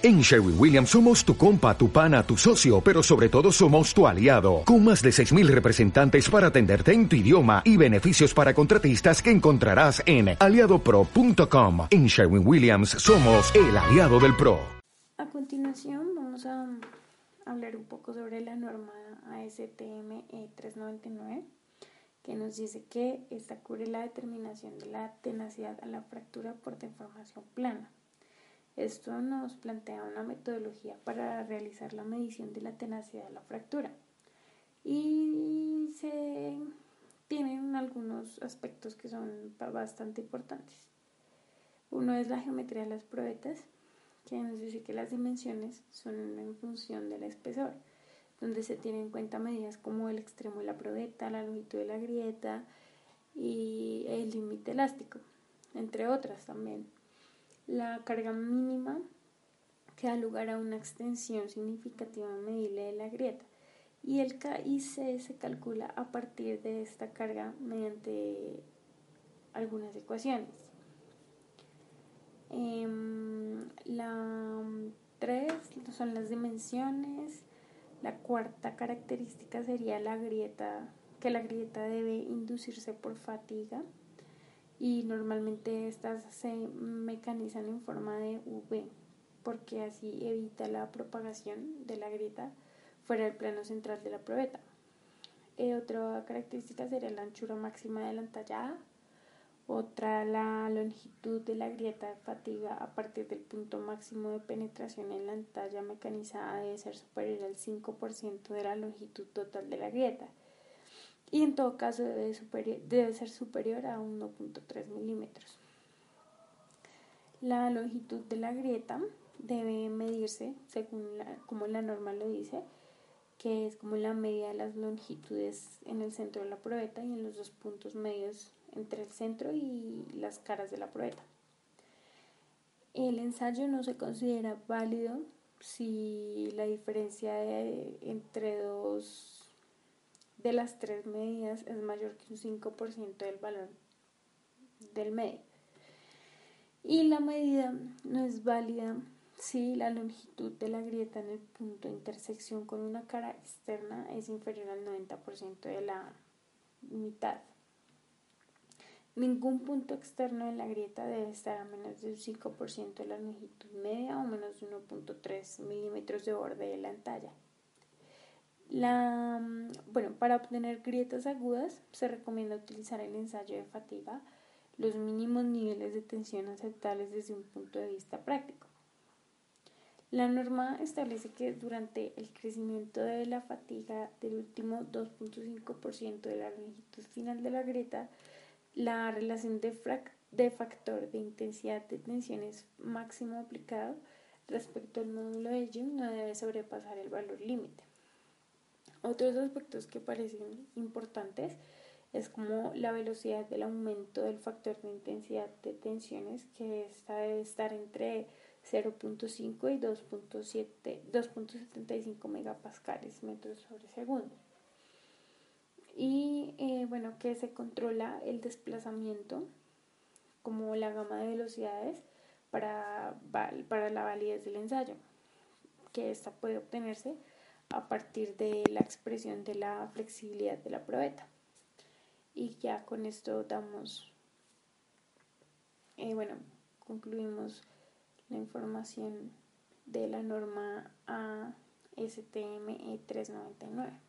En Sherwin Williams somos tu compa, tu pana, tu socio, pero sobre todo somos tu aliado, con más de 6.000 representantes para atenderte en tu idioma y beneficios para contratistas que encontrarás en aliadopro.com. En Sherwin Williams somos el aliado del PRO. A continuación vamos a hablar un poco sobre la norma ASTM 399 que nos dice que esta cubre la determinación de la tenacidad a la fractura por deformación plana. Esto nos plantea una metodología para realizar la medición de la tenacidad de la fractura. Y se tienen algunos aspectos que son bastante importantes. Uno es la geometría de las probetas, que nos dice que las dimensiones son en función del espesor, donde se tienen en cuenta medidas como el extremo de la probeta, la longitud de la grieta y el límite elástico, entre otras también la carga mínima que da lugar a una extensión significativa medible de la grieta y el KIC se calcula a partir de esta carga mediante algunas ecuaciones. Em, la 3 son las dimensiones. La cuarta característica sería la grieta, que la grieta debe inducirse por fatiga y normalmente estas se mecanizan en forma de V porque así evita la propagación de la grieta fuera del plano central de la probeta. Eh, otra característica sería la anchura máxima de la entallada. Otra, la longitud de la grieta de fatiga a partir del punto máximo de penetración en la entalla mecanizada debe ser superior al 5% de la longitud total de la grieta y en todo caso debe, debe ser superior a 1.3 milímetros. La longitud de la grieta debe medirse según como la norma lo dice, que es como la media de las longitudes en el centro de la probeta y en los dos puntos medios entre el centro y las caras de la probeta. El ensayo no se considera válido si la diferencia entre dos de las tres medidas es mayor que un 5% del valor del medio. Y la medida no es válida si la longitud de la grieta en el punto de intersección con una cara externa es inferior al 90% de la mitad. Ningún punto externo de la grieta debe estar a menos del 5% de la longitud media o menos de 1.3 milímetros de borde de la entalla. La, mm, bueno, para obtener grietas agudas se recomienda utilizar el ensayo de fatiga, los mínimos niveles de tensión aceptables desde un punto de vista práctico. La norma establece que durante el crecimiento de la fatiga del último 2.5% de la longitud final de la grieta, la relación de, de factor de intensidad de tensiones máximo aplicado respecto al módulo de Young no debe sobrepasar el valor límite. Otros aspectos que parecen importantes es como la velocidad del aumento del factor de intensidad de tensiones, que esta debe estar entre 0.5 y 2.75 megapascales metros sobre segundo. Y eh, bueno, que se controla el desplazamiento como la gama de velocidades para, para la validez del ensayo, que esta puede obtenerse a partir de la expresión de la flexibilidad de la probeta. Y ya con esto damos, eh, bueno, concluimos la información de la norma ASTM 399.